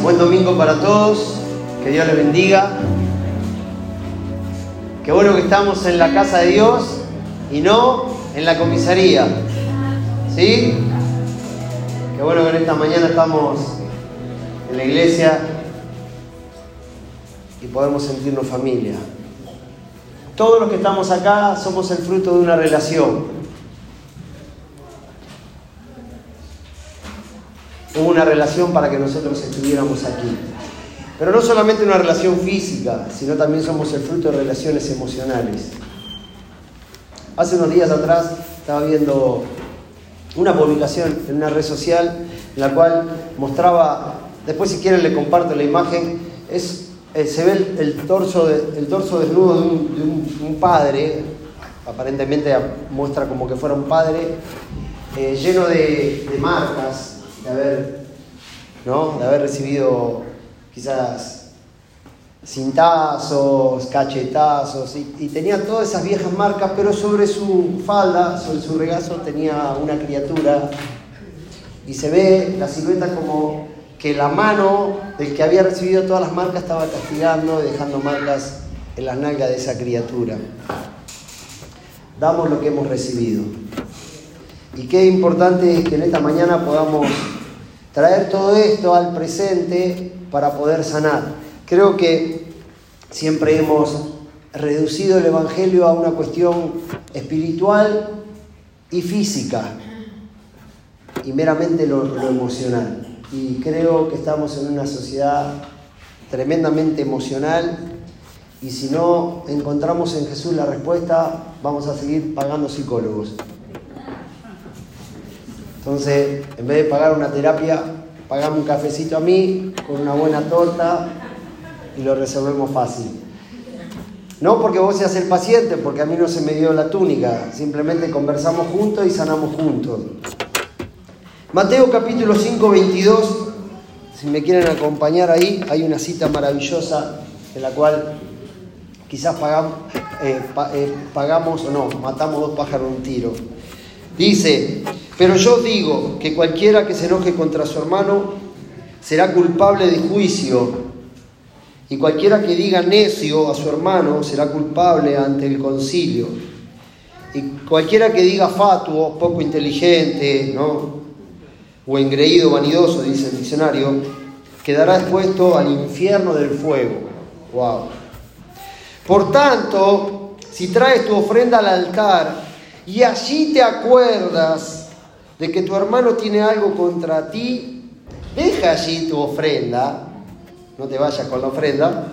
Buen domingo para todos, que Dios les bendiga. Qué bueno que estamos en la casa de Dios y no en la comisaría. ¿Sí? Qué bueno que en esta mañana estamos en la iglesia y podemos sentirnos familia. Todos los que estamos acá somos el fruto de una relación. Hubo una relación para que nosotros estuviéramos aquí. Pero no solamente una relación física, sino también somos el fruto de relaciones emocionales. Hace unos días atrás estaba viendo una publicación en una red social en la cual mostraba, después si quieren le comparto la imagen, es, eh, se ve el, torso, el torso desnudo de, un, padre, aparentemente muestra como que fuera un padre, eh, lleno de, de marcas, de haber, ¿no? de haber recibido quizás cintazos, cachetazos, y, tenía todas esas viejas marcas, pero sobre su falda, sobre su regazo, tenía una criatura, y se ve la silueta como que la mano del que había recibido todas las marcas estaba castigando y dejando marcas en las nalgas de esa criatura. Damos lo que hemos recibido. Y qué importante es que en esta mañana podamos traer todo esto al presente para poder sanar. Creo que siempre hemos reducido el Evangelio a una cuestión espiritual y física y meramente lo, emocional. Y creo que estamos en una sociedad tremendamente emocional y si no encontramos en Jesús la respuesta, vamos a seguir pagando psicólogos. Entonces, en vez de pagar una terapia, pagamos un cafecito a mí con una buena torta y lo resolvemos fácil. No porque vos seas el paciente, porque a mí no se me dio la túnica, simplemente conversamos juntos y sanamos juntos. Mateo capítulo 5, 22, si me quieren acompañar ahí, hay una cita maravillosa en la cual quizás pagamos, eh, eh, pagamos o no, matamos dos pájaros un tiro. Dice, pero yo digo que cualquiera que se enoje contra su hermano será culpable de juicio, y cualquiera que diga necio a su hermano será culpable ante el concilio. Y cualquiera que diga fatuo, poco inteligente, ¿no? o engreído, vanidoso, dice el diccionario, quedará expuesto al infierno del fuego. Wow. Por tanto, si traes tu ofrenda al altar y allí te acuerdas de que tu hermano tiene algo contra ti, deja allí tu ofrenda, no te vayas con la ofrenda,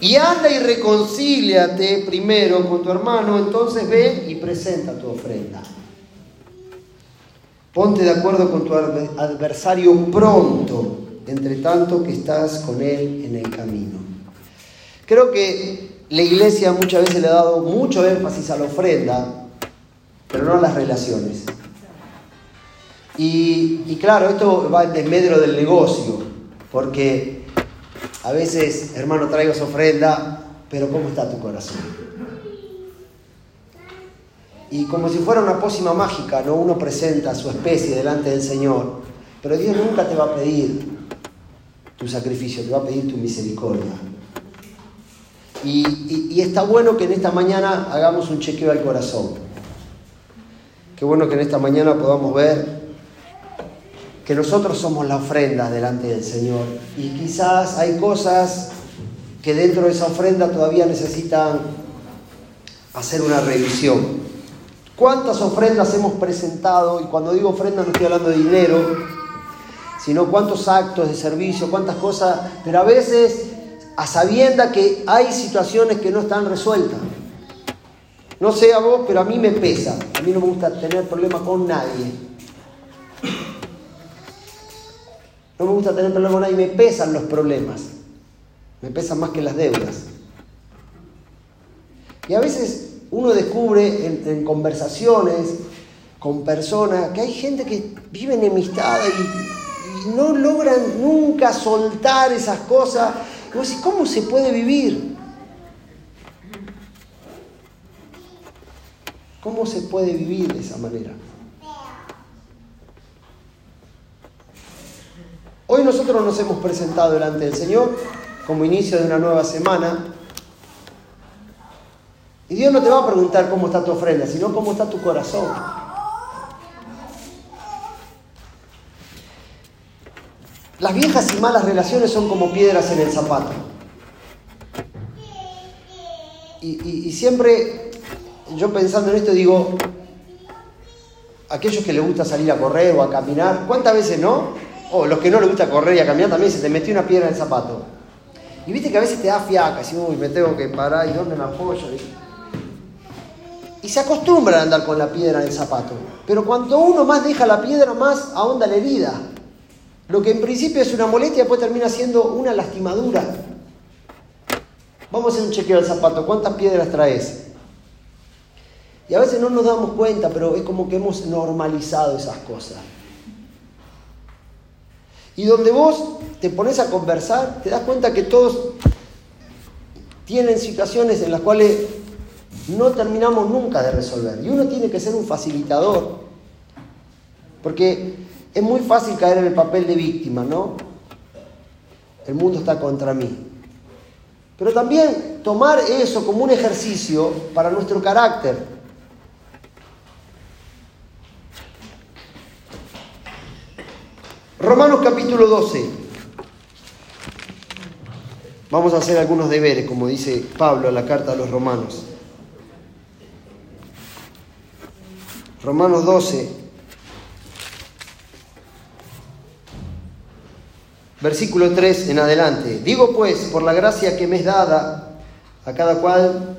y anda y reconcíliate primero con tu hermano, entonces ve y presenta tu ofrenda. Ponte de acuerdo con tu adversario pronto, entre tanto que estás con él en el camino. Creo que la iglesia muchas veces le ha dado mucho énfasis a la ofrenda, pero no las relaciones. Y, claro, esto va en desmedro del negocio, porque a veces, hermano, traigo esa ofrenda, pero ¿cómo está tu corazón? Y como si fuera una pócima mágica, ¿no? Uno presenta su especie delante del Señor, pero Dios nunca te va a pedir tu sacrificio, te va a pedir tu misericordia. Y, está bueno que en esta mañana hagamos un chequeo al corazón. Qué bueno que en esta mañana podamos ver que nosotros somos la ofrenda delante del Señor. Y quizás hay cosas que dentro de esa ofrenda todavía necesitan hacer una revisión. ¿Cuántas ofrendas hemos presentado? Y cuando digo ofrenda no estoy hablando de dinero, sino cuántos actos de servicio, cuántas cosas, pero a veces a sabienda que hay situaciones que no están resueltas. No sé a vos, pero a mí me pesa. A mí no me gusta tener problemas con nadie. No me gusta tener problemas con nadie, me pesan los problemas. Me pesan más que las deudas. Y a veces uno descubre en, conversaciones con personas que hay gente que vive enemistada y, y no logran nunca soltar esas cosas ¿cómo se puede vivir? ¿Cómo se puede vivir de esa manera? Hoy nosotros nos hemos presentado delante del Señor como inicio de una nueva semana. Y Dios no te va a preguntar cómo está tu ofrenda, sino cómo está tu corazón. Las viejas y malas relaciones son como piedras en el zapato. Y, siempre yo pensando en esto digo, aquellos que les gusta salir a correr o a caminar, ¿cuántas veces no? O los que no les gusta correr y a caminar también se te metió una piedra en el zapato. Y viste que a veces te da fiaca, así, uy, me tengo que parar, ¿y dónde me apoyo? Y se acostumbran a andar con la piedra en el zapato. Pero cuando uno más deja la piedra, más ahonda la herida. Lo que en principio es una molestia, después termina siendo una lastimadura. Vamos a hacer un chequeo del zapato. ¿Cuántas piedras traes? Y a veces no nos damos cuenta, pero es como que hemos normalizado esas cosas. Y donde vos te pones a conversar, te das cuenta que todos tienen situaciones en las cuales no terminamos nunca de resolver. Y uno tiene que ser un facilitador. Porque es muy fácil caer en el papel de víctima, ¿no? El mundo está contra mí. Pero también tomar eso como un ejercicio para nuestro carácter. Romanos capítulo 12. Vamos a hacer algunos deberes, como dice Pablo en la carta a los romanos. Romanos 12. Versículo 3 en adelante. Digo pues, por la gracia que me es dada a cada cual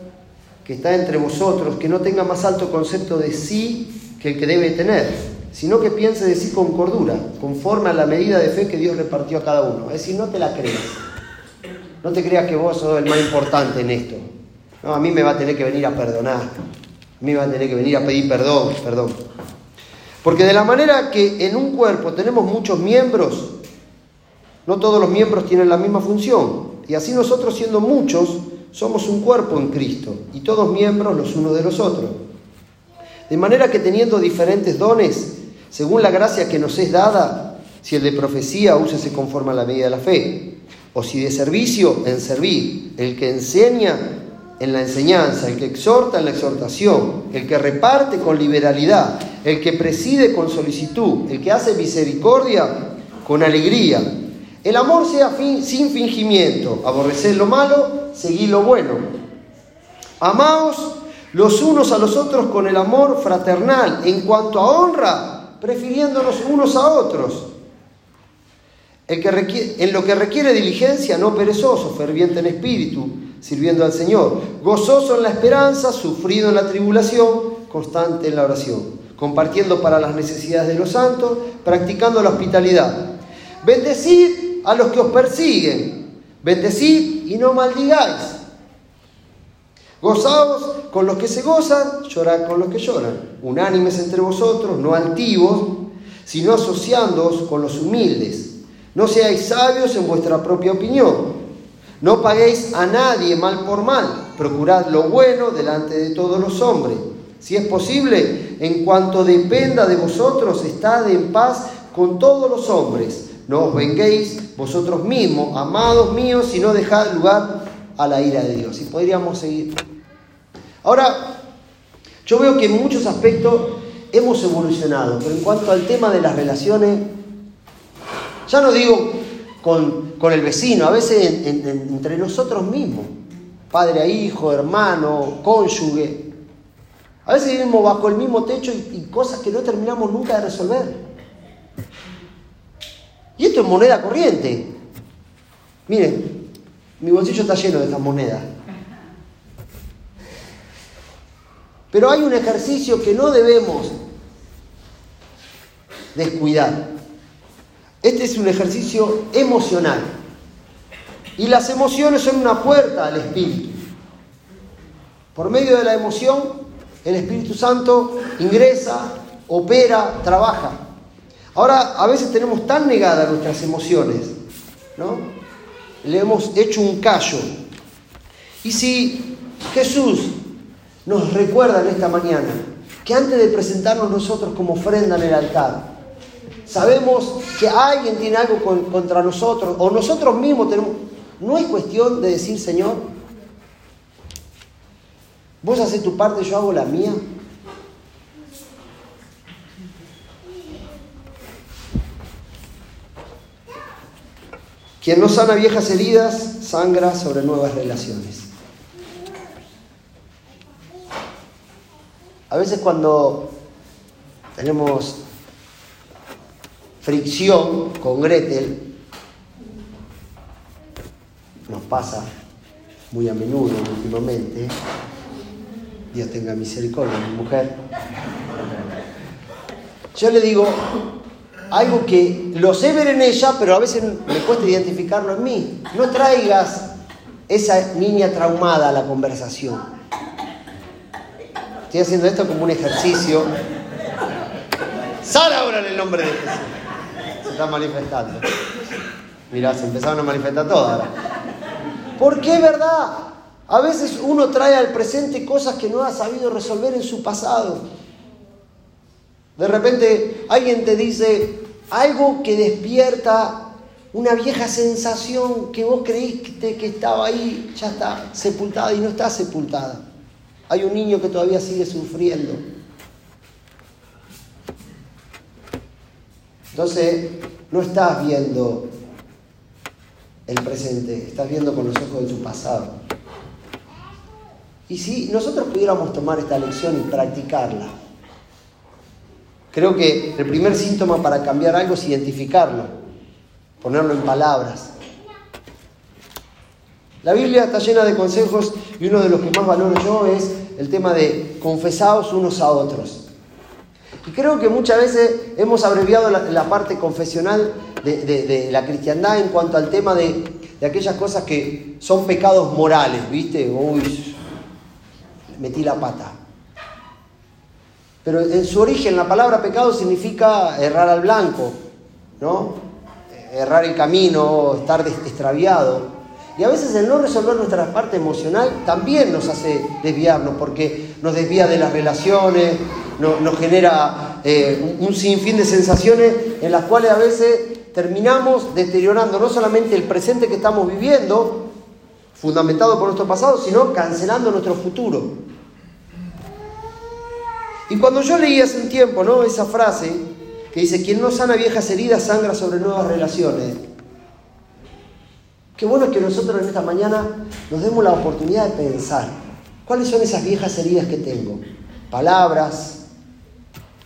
que está entre vosotros, que no tenga más alto concepto de sí que el que debe tener sino que piense de sí con cordura, conforme a la medida de fe que Dios repartió a cada uno. Es decir, no te la creas. No te creas que vos sos el más importante en esto. No, a mí me va a tener que venir a perdonar. A mí me va a tener que venir a pedir perdón, perdón. Porque de la manera que en un cuerpo tenemos muchos miembros, no todos los miembros tienen la misma función. Y así nosotros siendo muchos, somos un cuerpo en Cristo y todos miembros los unos de los otros. De manera que teniendo diferentes dones, según la gracia que nos es dada, si el de profecía, úsese conforme a la medida de la fe. O si de servicio, en servir. El que enseña, en la enseñanza. El que exhorta, en la exhortación. El que reparte con liberalidad. El que preside con solicitud. El que hace misericordia con alegría. El amor sea sin fingimiento. Aborrecer lo malo, seguir lo bueno. Amaos los unos a los otros con el amor fraternal. En cuanto a honra, prefiriéndonos unos a otros. El que en lo que requiere diligencia, no perezoso, ferviente en espíritu, sirviendo al Señor, gozoso en la esperanza, sufrido en la tribulación, constante en la oración, compartiendo para las necesidades de los santos, practicando la hospitalidad. Bendecid a los que os persiguen, bendecid y no maldigáis. Gozaos con los que se gozan, llorad con los que lloran. Unánimes entre vosotros, no altivos, sino asociándoos con los humildes. No seáis sabios en vuestra propia opinión. No paguéis a nadie mal por mal. Procurad lo bueno delante de todos los hombres. Si es posible, en cuanto dependa de vosotros, estad en paz con todos los hombres. No os venguéis vosotros mismos, amados míos, sino dejad lugar a la ira de Dios. Y podríamos seguir. Ahora, yo veo que en muchos aspectos hemos evolucionado, pero en cuanto al tema de las relaciones, ya no digo con, el vecino, a veces entre nosotros mismos, padre a hijo, hermano, cónyuge, a veces vivimos bajo el mismo techo y, y cosas que no terminamos nunca de resolver. Y esto es moneda corriente. Miren, mi bolsillo está lleno de estas monedas. Pero hay un ejercicio que no debemos descuidar. Este es un ejercicio emocional. Y las emociones son una puerta al Espíritu. Por medio de la emoción, el Espíritu Santo ingresa, opera, trabaja. Ahora, a veces tenemos tan negadas nuestras emociones, ¿no? Le hemos hecho un callo. Y si Jesús nos recuerda en esta mañana que antes de presentarnos nosotros como ofrenda en el altar, sabemos que alguien tiene algo contra nosotros o nosotros mismos tenemos... No hay cuestión de decir, Señor, vos haces tu parte, yo hago la mía. Quien no sana viejas heridas, sangra sobre nuevas relaciones. A veces cuando tenemos fricción con Gretel, nos pasa muy a menudo últimamente, Dios tenga misericordia, mi mujer, yo le digo algo que lo sé ver en ella, pero a veces me cuesta identificarlo en mí. No traigas esa niña traumada a la conversación. Estoy haciendo esto como un ejercicio. Sal ahora en el nombre de Jesús. Se está manifestando. Mirá, se empezaron a manifestar todas. Porque es verdad. A veces uno trae al presente cosas que no ha sabido resolver en su pasado. De repente alguien te dice algo que despierta una vieja sensación que vos creíste que estaba ahí, ya está sepultada y no está sepultada. Hay un niño que todavía sigue sufriendo. Entonces, no estás viendo el presente, estás viendo con los ojos de tu pasado. Y si nosotros pudiéramos tomar esta lección y practicarla, creo que el primer síntoma para cambiar algo es identificarlo, ponerlo en palabras. La Biblia está llena de consejos y uno de los que más valoro yo es el tema de confesados unos a otros. Y creo que muchas veces hemos abreviado la, parte confesional de, la cristiandad en cuanto al tema de, aquellas cosas que son pecados morales, ¿viste? Uy, metí la pata. Pero en su origen la palabra pecado significa errar al blanco, ¿no? Errar el camino, estar extraviado. Y a veces el no resolver nuestra parte emocional también nos hace desviarnos, porque nos desvía de las relaciones, nos genera eh, un, sinfín de sensaciones en las cuales a veces terminamos deteriorando no solamente el presente que estamos viviendo, fundamentado por nuestro pasado, sino cancelando nuestro futuro. Y cuando yo leí hace un tiempo ¿no? esa frase que dice, quien no sana viejas heridas sangra sobre nuevas relaciones, Qué bueno que nosotros en esta mañana nos demos la oportunidad de pensar cuáles son esas viejas heridas que tengo. Palabras,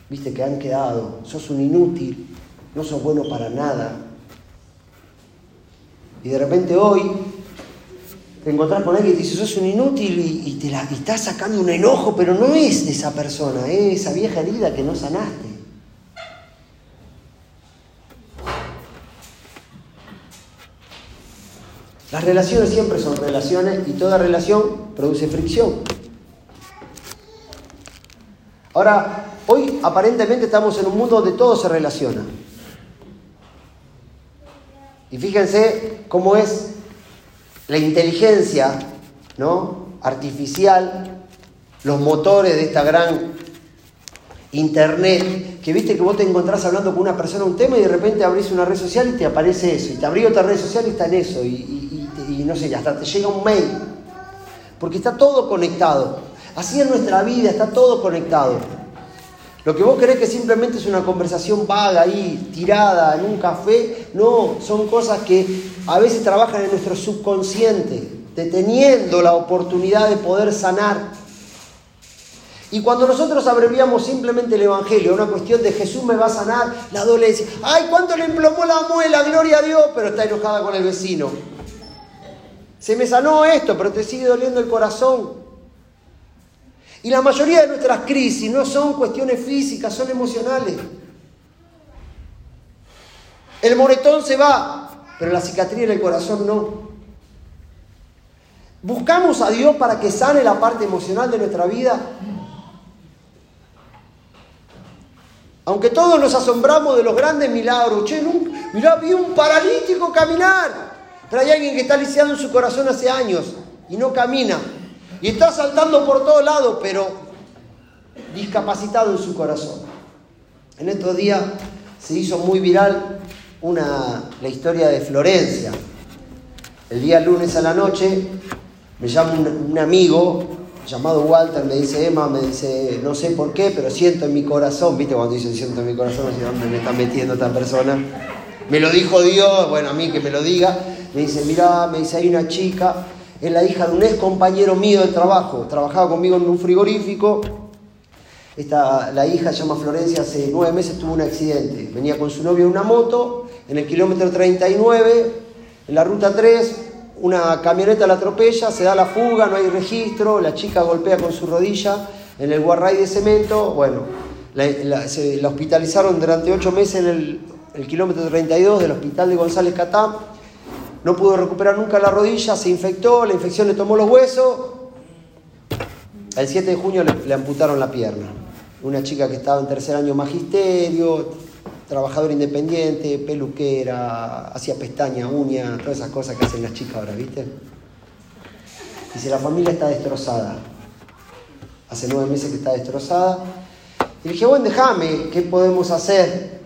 viste, que han quedado. Sos un inútil, no sos bueno para nada. Y de repente hoy te encontrás con alguien y te dice, sos un inútil y, te la, estás sacando un enojo, pero no es de esa persona, es esa vieja herida que no sanaste. Las relaciones siempre son relaciones y toda relación produce fricción. Ahora, hoy aparentemente estamos en un mundo donde todo se relaciona. Y fíjense cómo es la inteligencia ¿no? artificial, los motores de esta gran internet, que viste que vos te encontrás hablando con una persona un tema y de repente abrís una red social y te aparece eso, y te abrís otra red social y está en eso, y, y no sé, hasta te llega un mail, porque está todo conectado. Así es nuestra vida, está todo conectado. Lo que vos crees que simplemente es una conversación vaga ahí, tirada en un café, no, son cosas que a veces trabajan en nuestro subconsciente, deteniendo la oportunidad de poder sanar. Y cuando nosotros abreviamos simplemente el Evangelio, una cuestión de Jesús me va a sanar, la dolencia, ay, ¿cuánto le emplomó la muela? Gloria a Dios, pero está enojada con el vecino. Se me sanó esto, pero te sigue doliendo el corazón. Y la mayoría de nuestras crisis no son cuestiones físicas, son emocionales. El moretón se va, pero la cicatriz en el corazón no. ¿Buscamos a Dios para que sane la parte emocional de nuestra vida? Aunque todos nos asombramos de los grandes milagros, che, mirá, vi un paralítico caminar. Pero hay alguien que está lisiado en su corazón hace años y no camina. Y está saltando por todos lados, pero discapacitado en su corazón. En estos días se hizo muy viral una, la historia de Florencia. El día lunes a la noche me llama un, amigo llamado Walter, me dice, Emma, me dice, no sé por qué, pero siento en mi corazón, viste cuando dice siento en mi corazón, no dónde me está metiendo esta persona. Me lo dijo Dios, bueno, a mí que me lo diga, me dice, mira, me dice, hay una chica, es la hija de un ex compañero mío de trabajo, trabajaba conmigo en un frigorífico, esta, la hija se llama Florencia, hace nueve meses tuvo un accidente, venía con su novio en una moto, en el kilómetro 39, en la ruta 3, una camioneta la atropella, se da la fuga, no hay registro, la chica golpea con su rodilla en el guarray de cemento, bueno, la, hospitalizaron durante ocho meses en el, el, kilómetro 32 del hospital de González Catán, no pudo recuperar nunca la rodilla, se infectó, la infección le tomó los huesos, el 7 de junio le, amputaron la pierna. Una chica que estaba en tercer año magisterio, trabajadora independiente, peluquera, hacía pestaña, uña, todas esas cosas que hacen las chicas ahora, ¿viste? Dice, la familia está destrozada. Hace nueve meses que está destrozada. Y dije, bueno, déjame, ¿qué podemos hacer?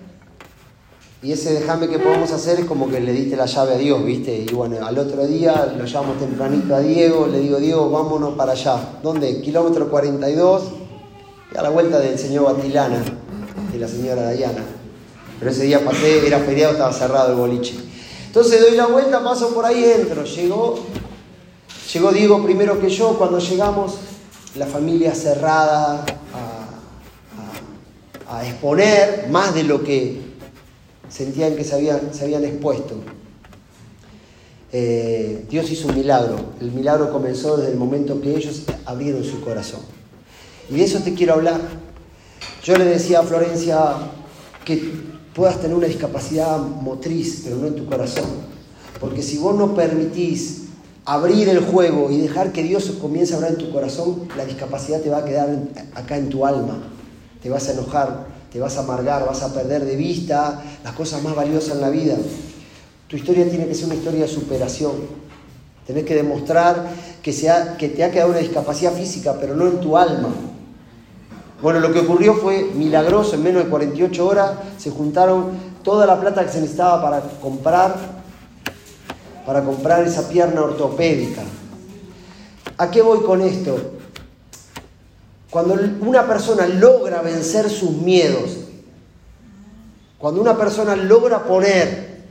Y ese déjame qué podemos hacer es como que le diste la llave a Dios, ¿viste? Y bueno, al otro día lo llamo tempranito a Diego, le digo, Diego, vámonos para allá. ¿Dónde? Kilómetro 42, a la vuelta del señor Batilana y la señora Dayana. Pero ese día pasé, era feriado, estaba cerrado el boliche. Entonces doy la vuelta, paso por ahí, entro. Llegó, llegó Diego primero que yo. Cuando llegamos, la familia cerrada a, exponer más de lo que sentían que se habían, expuesto. Eh, Dios hizo un milagro. El milagro comenzó desde el momento que ellos abrieron su corazón. Y de eso te quiero hablar. Yo le decía a Florencia que puedas tener una discapacidad motriz, pero no en tu corazón. Porque si vos no permitís abrir el juego y dejar que Dios comience a hablar en tu corazón, la discapacidad te va a quedar acá en tu alma. Te vas a enojar, te vas a amargar, vas a perder de vista las cosas más valiosas en la vida. Tu historia tiene que ser una historia de superación. Tenés que demostrar que, que te ha quedado una discapacidad física, pero no en tu alma. Bueno, lo que ocurrió fue milagroso, en menos de 48 horas se juntaron toda la plata que se necesitaba para comprar, para comprar esa pierna ortopédica. ¿A qué voy con esto? Cuando una persona logra vencer sus miedos, cuando una persona logra poner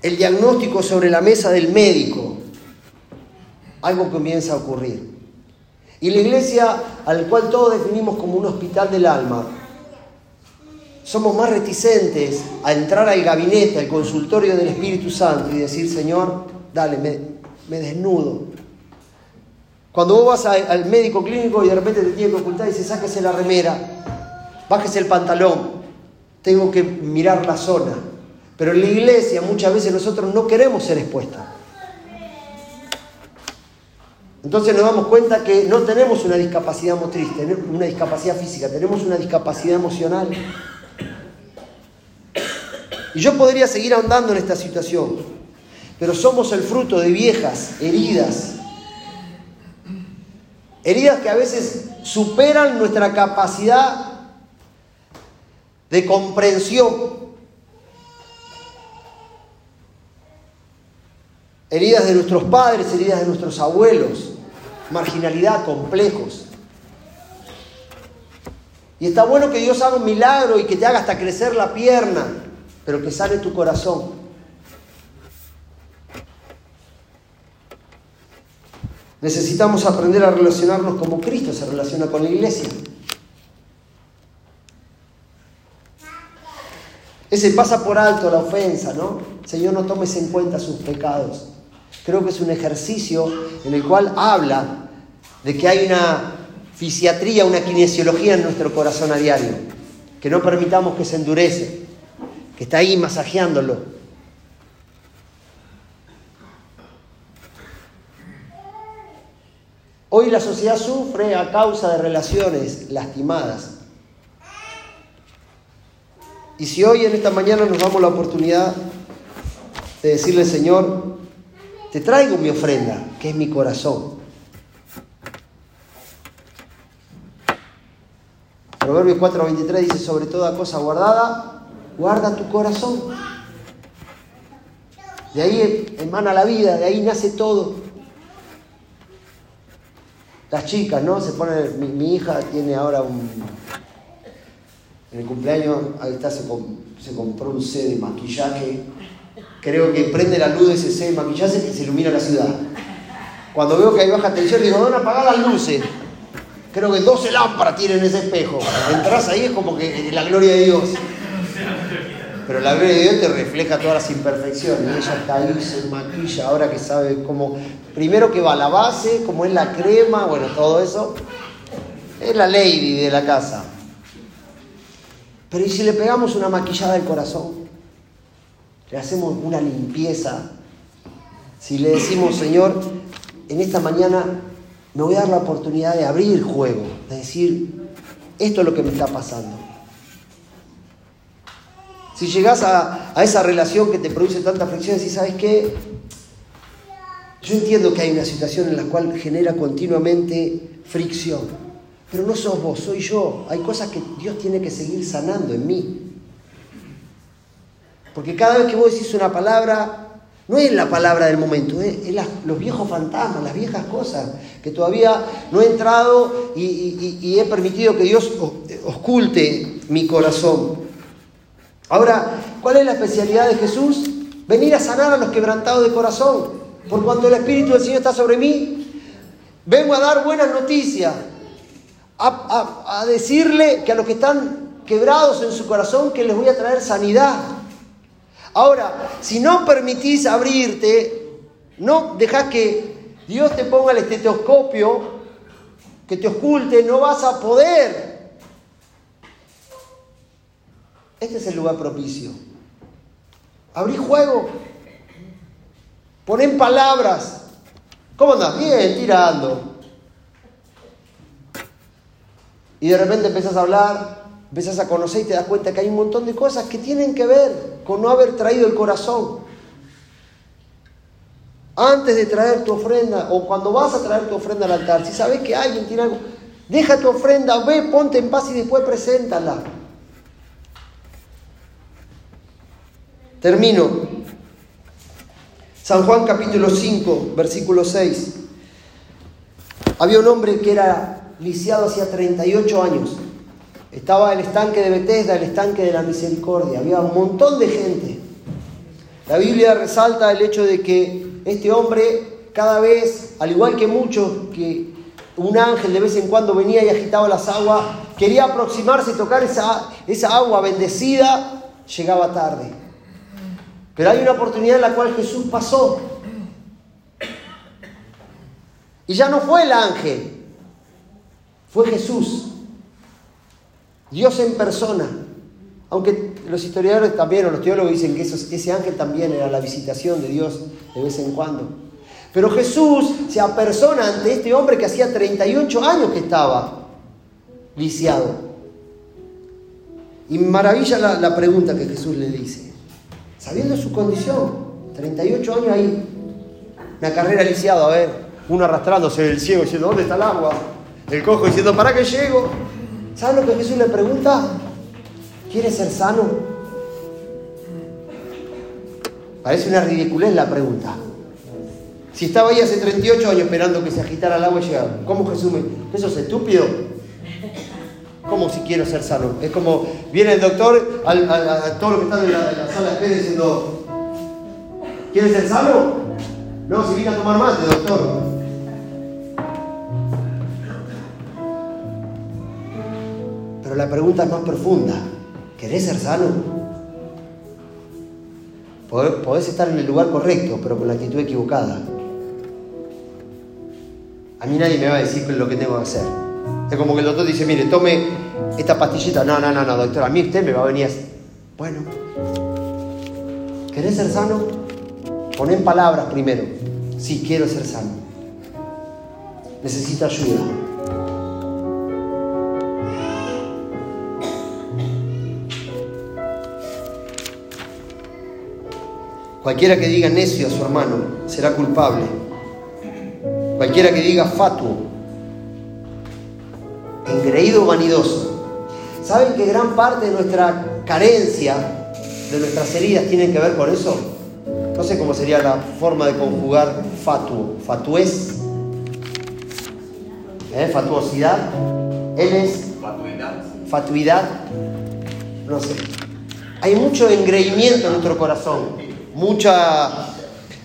el diagnóstico sobre la mesa del médico, algo comienza a ocurrir. Y la iglesia, al cual todos definimos como un hospital del alma, somos más reticentes a entrar al gabinete, al consultorio del Espíritu Santo y decir, Señor, dale, me, desnudo. Cuando vos vas al médico clínico y de repente te tiene que ocultar y dice, sáquese la remera, bájese el pantalón, tengo que mirar la zona. Pero en la iglesia muchas veces nosotros no queremos ser expuestos. Entonces nos damos cuenta que no tenemos una discapacidad motriz, una discapacidad física, tenemos una discapacidad emocional. Y yo podría seguir ahondando en esta situación, pero somos el fruto de viejas heridas, heridas que a veces superan nuestra capacidad de comprensión. Heridas de nuestros padres, heridas de nuestros abuelos, marginalidad, complejos. Y está bueno que Dios haga un milagro y que te haga hasta crecer la pierna, pero que sale tu corazón. Necesitamos aprender a relacionarnos como Cristo se relaciona con la iglesia. Ese pasa por alto la ofensa, ¿no? Señor, no tomes en cuenta sus pecados. Creo que es un ejercicio en el cual habla de que hay una fisiatría, una kinesiología en nuestro corazón a diario, que no permitamos que se endurece, que está ahí masajeándolo. Hoy la sociedad sufre a causa de relaciones lastimadas. Y si hoy en esta mañana nos damos la oportunidad de decirle, Señor, te traigo mi ofrenda, que es mi corazón. Proverbios 4:23 dice, sobre toda cosa guardada, guarda tu corazón. De ahí emana la vida, de ahí nace todo. Las chicas, ¿no? Se ponen, mi, hija tiene ahora un... En el cumpleaños, ahí está, se, compró un C de maquillaje. Creo que prende la luz de ese C de maquillaje y se ilumina la ciudad. Cuando veo que hay baja tensión, digo, ¿dónde apagar las luces? Creo que 12 lámparas tienen ese espejo. Entras ahí es como que la gloria de Dios. Pero la gloria de Dios te refleja todas las imperfecciones. Y ella está ahí, se maquilla, ahora que sabe cómo. Primero que va la base, cómo es la crema, bueno, todo eso. Es la lady de la casa. Pero ¿y si le pegamos una maquillada al corazón? Le hacemos una limpieza. Si le decimos, Señor, en esta mañana me voy a dar la oportunidad de abrir juego, de decir, esto es lo que me está pasando. Si llegas a, esa relación que te produce tanta fricción, y ¿sabes qué? Yo entiendo que hay una situación en la cual genera continuamente fricción, pero no sos vos, soy yo. Hay cosas que Dios tiene que seguir sanando en mí. Porque cada vez que vos decís una palabra, no es la palabra del momento, es, los viejos fantasmas, las viejas cosas, que todavía no he entrado y, he permitido que Dios osculte mi corazón. Ahora, ¿cuál es la especialidad de Jesús? Venir a sanar a los quebrantados de corazón. Por cuanto el Espíritu del Señor está sobre mí, vengo a dar buenas noticias, a, decirle que a los que están quebrados en su corazón, que les voy a traer sanidad. Ahora, si no permitís abrirte, no dejas que Dios te ponga el estetoscopio, que te oculte, no vas a poder. Este es el lugar propicio. Abrí juego. Ponen palabras. ¿Cómo andas? Bien, tirando. Y de repente empiezas a hablar Empezás a conocer y te das cuenta que hay un montón de cosas que tienen que ver con no haber traído el corazón. Antes de traer tu ofrenda o cuando vas a traer tu ofrenda al altar, si sabes que alguien tiene algo, deja tu ofrenda, ve, ponte en paz y después preséntala. Termino. San Juan capítulo 5, versículo 6. Había un hombre que era lisiado hacía 38 años. Estaba el estanque de Bethesda, el estanque de la misericordia. Había un montón de gente. La Biblia resalta el hecho de que este hombre, cada vez, al igual que muchos, que un ángel de vez en cuando venía y agitaba las aguas, quería aproximarse y tocar esa, esa agua bendecida, llegaba tarde. Pero hay una oportunidad en la cual Jesús pasó. Y ya no fue el ángel, fue Jesús. Dios en persona. Aunque los historiadores también, o los teólogos dicen que ese ángel también era la visitación de Dios de vez en cuando. Pero Jesús se apersona ante este hombre que hacía 38 años que estaba lisiado. Y maravilla la, la pregunta que Jesús le dice. Sabiendo su condición, 38 años ahí, una carrera lisiado, a ver, uno arrastrándose, el ciego diciendo, ¿dónde está el agua? El cojo diciendo, ¿para qué llego? ¿Saben lo que Jesús le pregunta? ¿Quieres ser sano? Parece una ridiculez la pregunta. Si estaba ahí hace 38 años esperando que se agitara el agua y llegara, ¿cómo Jesús me... ¿Eso es estúpido? ¿Cómo si quiero ser sano? Es como viene el doctor a, todos los que están en la, sala de espera diciendo, ¿quieres ser sano? No, si viene a tomar mate, doctor. la pregunta es más profunda. ¿Querés ser sano? Podés estar en el lugar correcto, pero con la actitud equivocada. A mí nadie me va a decir lo que tengo que hacer. Es como que el doctor dice, mire, tome esta pastillita. No, no, no, no, doctor, a mí usted me va a venir así. Bueno, ¿querés ser sano? Pon en palabras primero. Sí, quiero ser sano. Necesito ayuda. Cualquiera que diga necio a su hermano será culpable. Cualquiera que diga fatuo, engreído o vanidoso. ¿Saben que gran parte de nuestra carencia de nuestras heridas tienen que ver con eso? No sé cómo sería la forma de conjugar fatuo, fatuez, ¿eh? fatuosidad. Él es Fatuidad. fatuidad, no sé. Hay mucho engreimiento en nuestro corazón, mucha,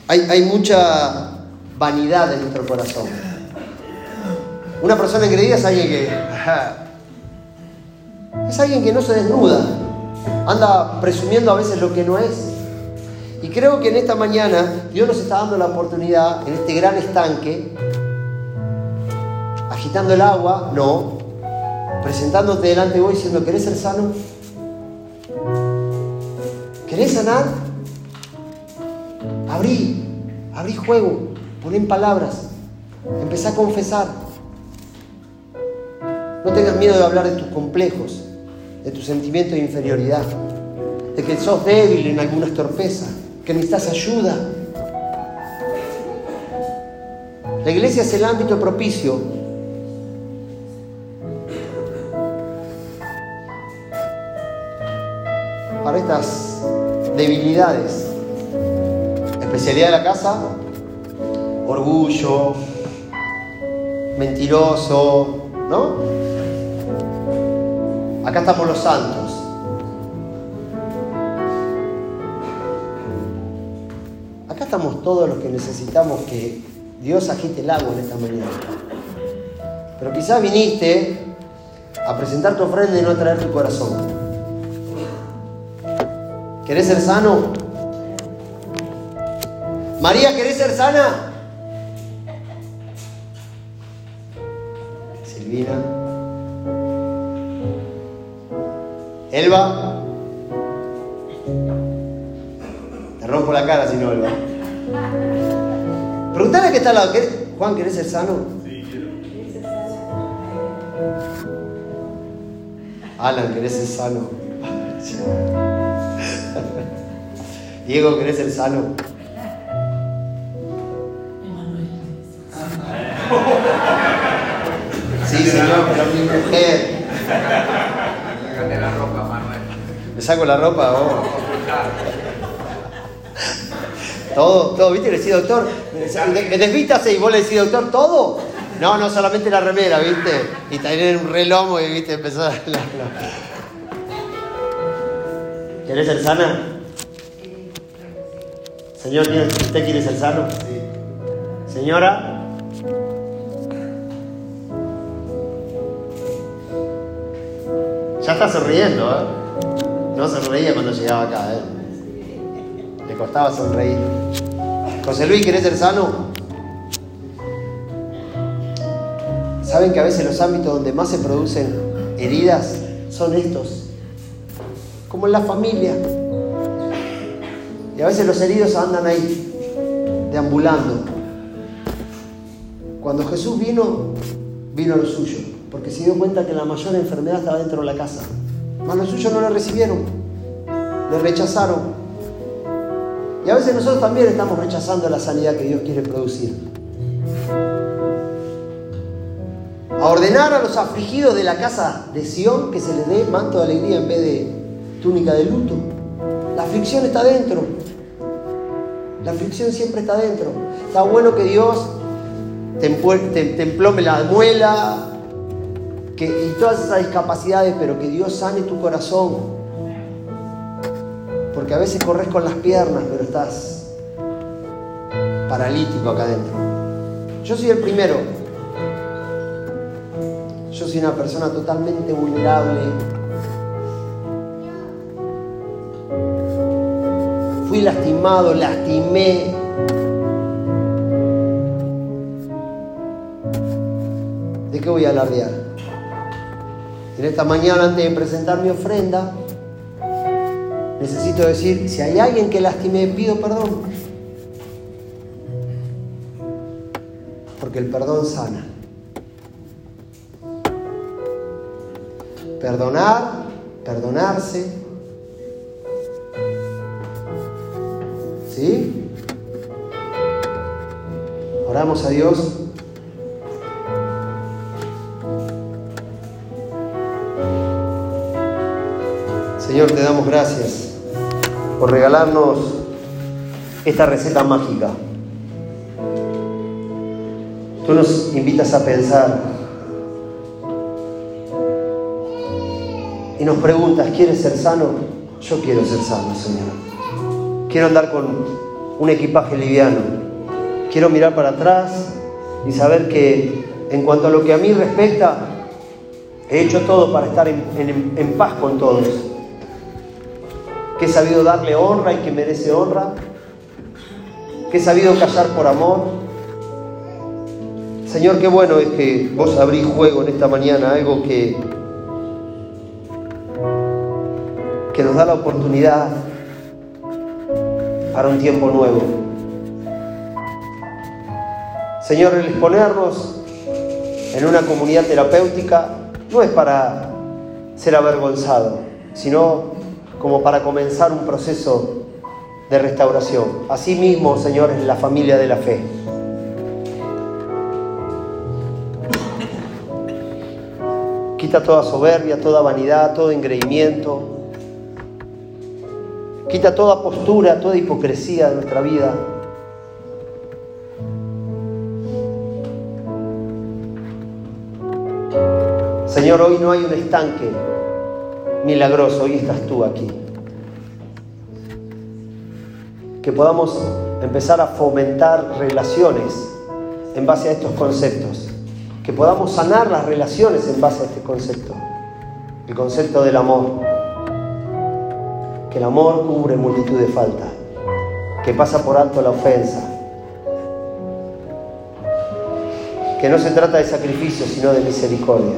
hay, hay mucha vanidad en nuestro corazón. Una persona engreída es alguien que es alguien que no se desnuda, anda presumiendo a veces lo que no es. Y creo que en esta mañana Dios nos está dando la oportunidad, en este gran estanque, agitando el agua, no, presentándote delante de vos diciendo, ¿querés ser sano? ¿Querés sanar? Abrí, abrí juego, poné en palabras, empezá a confesar. No tengas miedo de hablar de tus complejos, de tu sentimiento de inferioridad, de que sos débil en algunas torpezas, que necesitas ayuda. La iglesia es el ámbito propicio para estas debilidades. Especialidad de la casa, orgullo, mentiroso, ¿no? Acá estamos los santos. Acá estamos todos los que necesitamos que Dios agite el agua en esta mañana. Pero quizás viniste a presentar tu ofrenda y no a traer tu corazón. ¿Querés ser sano? María, ¿querés ser sana? Silvina. Elba. Te rompo la cara si no, Elba. Preguntale a que está al lado. ¿querés- Juan, ¿querés ser sano? Sí, quiero. Alan, ¿querés ser sano? Diego, ¿querés ser sano? Sí, señor, pero mi mujer. Sácate la ropa, Manuel. Me saco la ropa, vos. Todo, todo, ¿viste? Le decís, doctor, desvítase y vos le decís, doctor, ¿todo? No, no, solamente la remera, ¿viste? Y también un reloj y, ¿viste? Empezó a... ¿Querés ser sana? Señor, ¿tiene- ¿usted quiere ser sano? Sí. Señora. Ya está sonriendo, ¿eh? No sonreía cuando llegaba acá, ¿eh? Le costaba sonreír. José Luis, ¿querés ser sano? ¿Saben que a veces los ámbitos donde más se producen heridas son estos? Como en la familia. Y a veces los heridos andan ahí, deambulando. Cuando Jesús vino, vino lo suyo, porque se dio cuenta que la mayor enfermedad estaba dentro de la casa. Mas los suyos no le recibieron, le rechazaron. Y a veces nosotros también estamos rechazando la sanidad que Dios quiere producir. A ordenar a los afligidos de la casa de Sión que se les dé manto de alegría en vez de túnica de luto. La aflicción está dentro. La aflicción siempre está dentro. Está bueno que Dios te, emplome la muela y todas esas discapacidades, pero que Dios sane tu corazón. Porque a veces corres con las piernas, pero estás paralítico acá adentro. Yo soy el primero. Yo soy una persona totalmente vulnerable. Fui lastimado, lastimé. ¿De qué voy a alardear? En esta mañana, antes de presentar mi ofrenda, necesito decir, si hay alguien que lastimé, pido perdón. Porque el perdón sana. Perdonar, perdonarse. ¿Sí? Oramos a Dios. Señor, te damos gracias. por regalarnos esta receta mágica. Tú nos invitas a pensar y nos preguntas, ¿quieres ser sano? Yo quiero ser sano, Señor. Quiero andar con un equipaje liviano. Quiero mirar para atrás y saber que en cuanto a lo que a mí respecta, he hecho todo para estar en, paz con todos. Que he sabido darle honra y que merece honra. Que he sabido callar por amor. Señor, qué bueno es que vos abrís juego en esta mañana, algo que, que nos da la oportunidad para un tiempo nuevo. Señor, el exponernos en una comunidad terapéutica no es para ser avergonzado, sino como para comenzar un proceso de restauración. Asimismo, Señor, en la familia de la fe. Quita toda soberbia, toda vanidad, todo engreimiento. Quita toda postura, toda hipocresía de nuestra vida. Señor, hoy no hay un estanque milagroso, hoy estás tú aquí. Que podamos empezar a fomentar relaciones en base a estos conceptos. Que podamos sanar las relaciones en base a este concepto. El concepto del amor. Que el amor cubre multitud de faltas. Que pasa por alto la ofensa. Que no se trata de sacrificio, sino de misericordia.